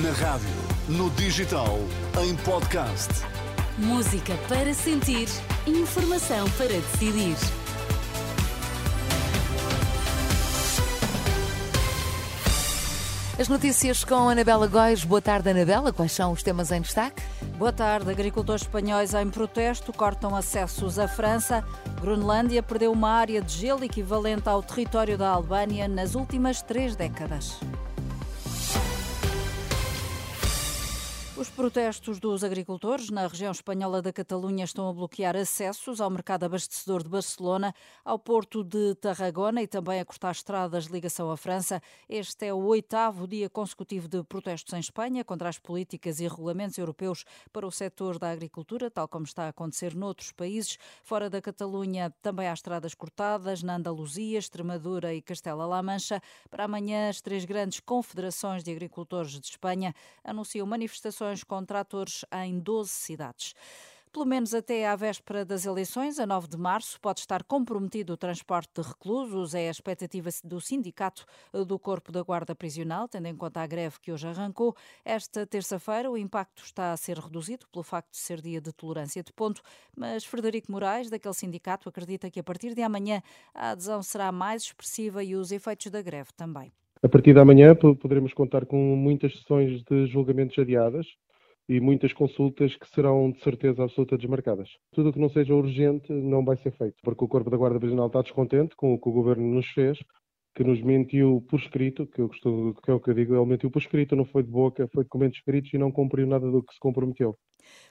Na rádio, no digital, em podcast. Música para sentir, informação para decidir. As notícias com Anabela Góis. Boa tarde, Anabela. Quais são os temas em destaque? Boa tarde. Agricultores espanhóis em protesto cortam acessos à França. Groenlândia perdeu uma área de gelo equivalente ao território da Albânia nas últimas três décadas. Os protestos dos agricultores na região espanhola da Catalunha estão a bloquear acessos ao mercado abastecedor de Barcelona, ao porto de Tarragona e também a cortar estradas de ligação à França. Este é o oitavo dia consecutivo de protestos em Espanha contra as políticas e regulamentos europeus para o setor da agricultura, tal como está a acontecer noutros países. Fora da Catalunha também há estradas cortadas, na Andaluzia, Extremadura e Castela-La Mancha. Para amanhã, as três grandes confederações de agricultores de Espanha anunciam manifestações com tratores em 12 cidades. Pelo menos até à véspera das eleições, a 9 de março, pode estar comprometido o transporte de reclusos. É a expectativa do Sindicato do Corpo da Guarda Prisional, tendo em conta a greve que hoje arrancou. Esta terça-feira, o impacto está a ser reduzido pelo facto de ser dia de tolerância de ponto, mas Frederico Moraes, daquele sindicato, acredita que a partir de amanhã a adesão será mais expressiva e os efeitos da greve também. A partir de amanhã poderemos contar com muitas sessões de julgamentos adiadas e muitas consultas que serão de certeza absoluta desmarcadas. Tudo o que não seja urgente não vai ser feito, porque o Corpo da Guarda Prisional está descontente com o que o Governo nos fez que nos mentiu por escrito, que, eu costumo, que é o que eu digo, ele mentiu por escrito, não foi de boca, foi de documentos escritos e não cumpriu nada do que se comprometeu.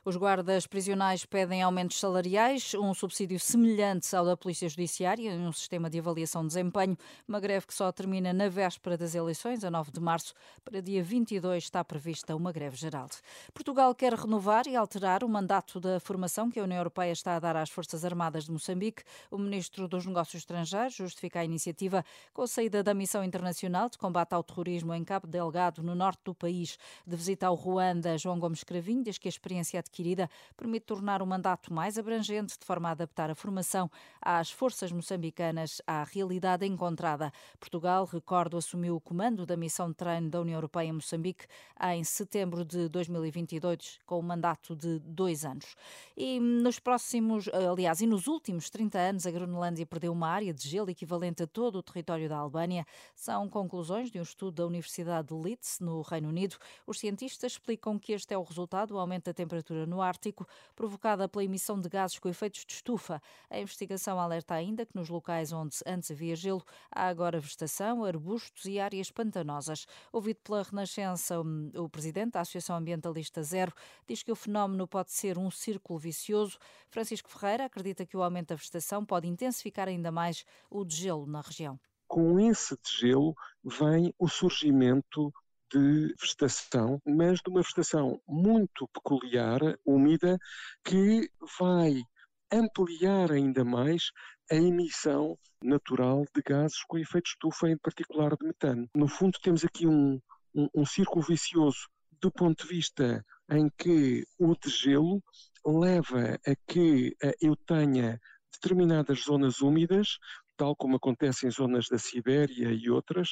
Os guardas prisionais pedem aumentos salariais, um subsídio semelhante ao da Polícia Judiciária um sistema de avaliação de desempenho. Uma greve que só termina na véspera das eleições, a 9 de março. Para dia 22 está prevista uma greve geral. Portugal quer renovar e alterar o mandato da formação que a União Europeia está a dar às Forças Armadas de Moçambique. O ministro dos Negócios Estrangeiros justifica a iniciativa com saída da missão internacional de combate ao terrorismo em Cabo Delgado, no norte do país. De visita ao Ruanda, João Gomes Cravinho diz que a experiência adquirida permite tornar o mandato mais abrangente, de forma a adaptar a formação às forças moçambicanas à realidade encontrada. Portugal, recordo, assumiu o comando da missão de treino da União Europeia em Moçambique em setembro de 2022, com um mandato de dois anos. E nos próximos, aliás, e nos últimos 30 anos, a Groenlândia perdeu uma área de gelo equivalente a todo o território da Albânia. São conclusões de um estudo da Universidade de Leeds, no Reino Unido. Os cientistas explicam que este é o resultado do aumento da temperatura no Ártico, provocada pela emissão de gases com efeitos de estufa. A investigação alerta ainda que nos locais onde antes havia gelo, há agora vegetação, arbustos e áreas pantanosas. Ouvido pela Renascença, o presidente da Associação Ambientalista Zero diz que o fenómeno pode ser um círculo vicioso. Francisco Ferreira acredita que o aumento da vegetação pode intensificar ainda mais o degelo na região com esse degelo vem o surgimento de vegetação, mas de uma vegetação muito peculiar, úmida, que vai ampliar ainda mais a emissão natural de gases com efeito estufa, em particular de metano. No fundo, temos aqui um, um, um círculo vicioso do ponto de vista em que o degelo leva a que eu tenha determinadas zonas úmidas tal como acontece em zonas da Sibéria e outras,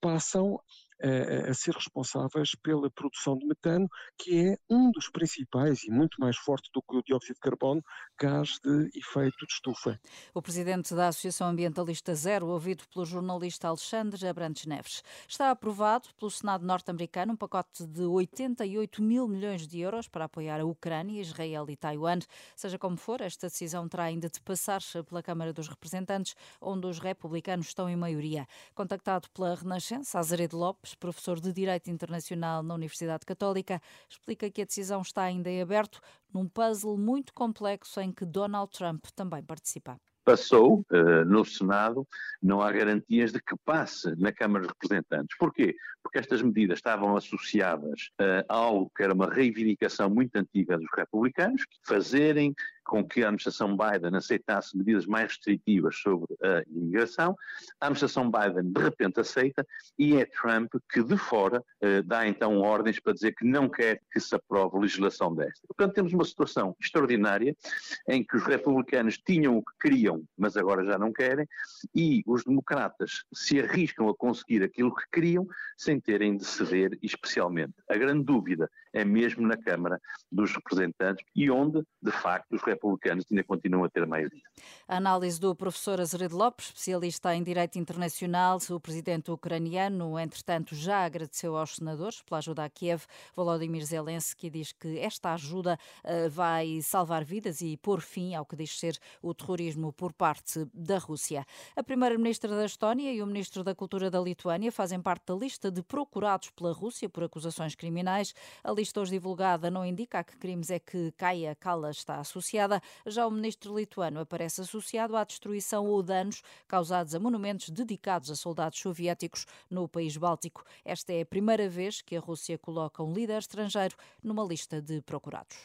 passam a, ser responsáveis pela produção de metano, que é um dos principais e muito mais forte do que o dióxido de carbono, gás de efeito de estufa. O presidente da Associação Ambientalista Zero, ouvido pelo jornalista Alexandre Abrantes Neves, está aprovado pelo Senado norte-americano um pacote de 88 mil milhões de euros para apoiar a Ucrânia, Israel e Taiwan. Seja como for, esta decisão terá ainda de passar pela Câmara dos Representantes, onde os republicanos estão em maioria. Contactado pela Renascença, Azeredo Lopes Lopes, professor de Direito Internacional na Universidade Católica, explica que a decisão está ainda em aberto num puzzle muito complexo em que Donald Trump também participa passou uh, no Senado, não há garantias de que passe na Câmara de Representantes. Porquê? Porque estas medidas estavam associadas uh, a algo que era uma reivindicação muito antiga dos republicanos, fazerem com que a administração Biden aceitasse medidas mais restritivas sobre a imigração. A administração Biden de repente aceita e é Trump que de fora eh, dá então ordens para dizer que não quer que se aprove legislação desta. Portanto, temos uma situação extraordinária em que os republicanos tinham o que queriam, mas agora já não querem, e os democratas se arriscam a conseguir aquilo que queriam sem terem de ceder, especialmente. A grande dúvida é mesmo na Câmara dos Representantes e onde, de facto, os ainda continuam a ter maioria. Análise do professor Azeredo Lopes, especialista em Direito Internacional, o presidente ucraniano, entretanto, já agradeceu aos senadores pela ajuda a Kiev. Volodymyr Zelensky diz que esta ajuda uh, vai salvar vidas e pôr fim ao que diz ser o terrorismo por parte da Rússia. A primeira-ministra da Estónia e o ministro da Cultura da Lituânia fazem parte da lista de procurados pela Rússia por acusações criminais. A lista hoje divulgada não indica a que crimes é que Kaia Kallas está associada. Já o ministro lituano aparece associado à destruição ou danos causados a monumentos dedicados a soldados soviéticos no país báltico. Esta é a primeira vez que a Rússia coloca um líder estrangeiro numa lista de procurados.